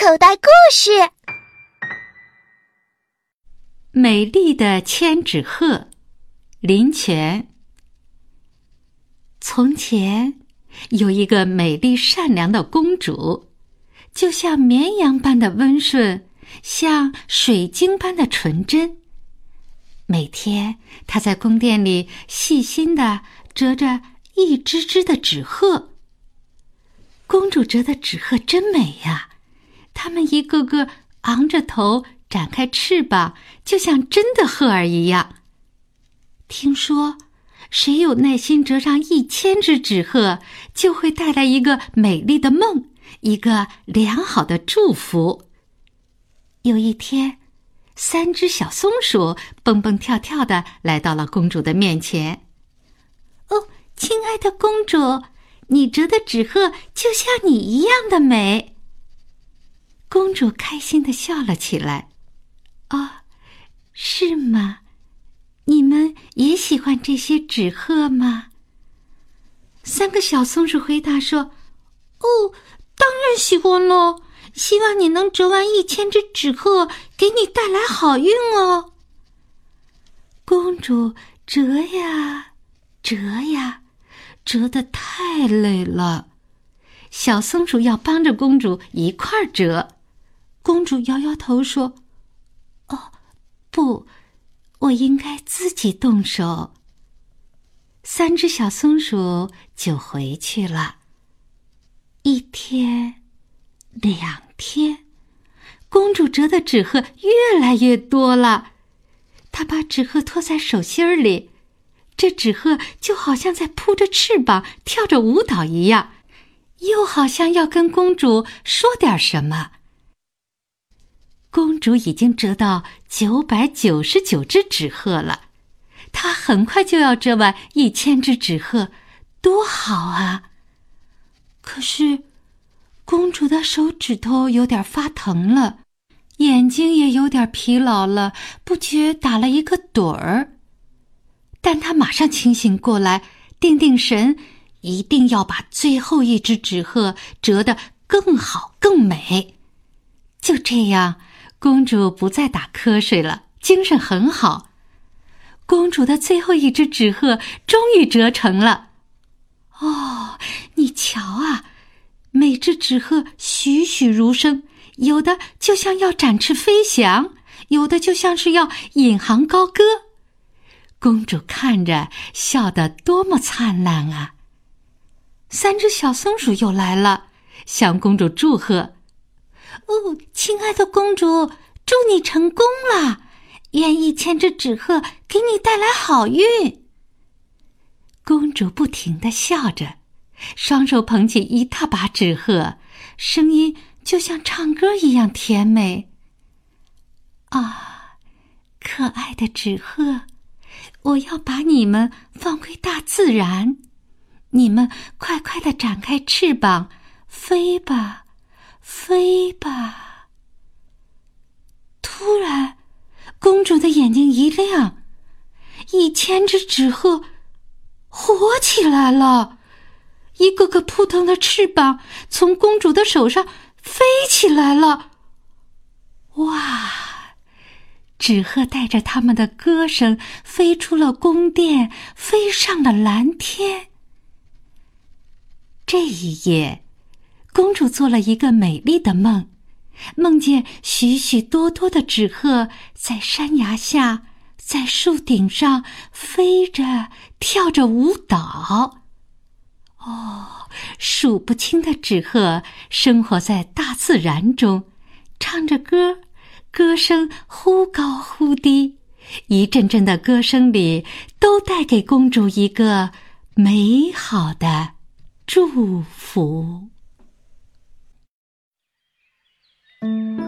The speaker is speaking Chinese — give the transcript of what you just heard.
口袋故事：美丽的千纸鹤，林泉。从前有一个美丽善良的公主，就像绵羊般的温顺，像水晶般的纯真。每天，她在宫殿里细心的折着一只只的纸鹤。公主折的纸鹤真美呀，它们一个个昂着头，展开翅膀，就像真的鹤儿一样。听说，谁有耐心折上一千只纸鹤，就会带来一个美丽的梦，一个良好的祝福。有一天，三只小松鼠蹦蹦跳跳的来到了公主的面前。哦，亲爱的公主。你折的纸鹤就像你一样的美。公主开心的笑了起来。啊，是吗？你们也喜欢这些纸鹤吗？三个小松鼠回答说：“哦，当然喜欢喽！希望你能折完一千只纸鹤，给你带来好运哦。”公主折呀，折呀。折得太累了，小松鼠要帮着公主一块儿折。公主摇摇头说：“哦，不，我应该自己动手。”三只小松鼠就回去了。一天，两天，公主折的纸鹤越来越多了。她把纸鹤托在手心里。这纸鹤就好像在扑着翅膀跳着舞蹈一样，又好像要跟公主说点什么。公主已经折到九百九十九只纸鹤了，她很快就要折完一千只纸鹤，多好啊！可是，公主的手指头有点发疼了，眼睛也有点疲劳了，不觉打了一个盹儿。但他马上清醒过来，定定神，一定要把最后一只纸鹤折得更好、更美。就这样，公主不再打瞌睡了，精神很好。公主的最后一只纸鹤终于折成了。哦，你瞧啊，每只纸鹤栩栩如生，有的就像要展翅飞翔，有的就像是要引吭高歌。公主看着，笑得多么灿烂啊！三只小松鼠又来了，向公主祝贺：“哦，亲爱的公主，祝你成功了！愿意牵着纸鹤给你带来好运。”公主不停的笑着，双手捧起一大把纸鹤，声音就像唱歌一样甜美。啊，可爱的纸鹤！我要把你们放归大自然，你们快快的展开翅膀，飞吧，飞吧！突然，公主的眼睛一亮，一千只纸鹤活起来了，一个个扑腾的翅膀从公主的手上飞起来了。哇！纸鹤带着他们的歌声飞出了宫殿，飞上了蓝天。这一夜，公主做了一个美丽的梦，梦见许许多多的纸鹤在山崖下、在树顶上飞着、跳着舞蹈。哦，数不清的纸鹤生活在大自然中，唱着歌。歌声忽高忽低，一阵阵的歌声里，都带给公主一个美好的祝福。Thank you.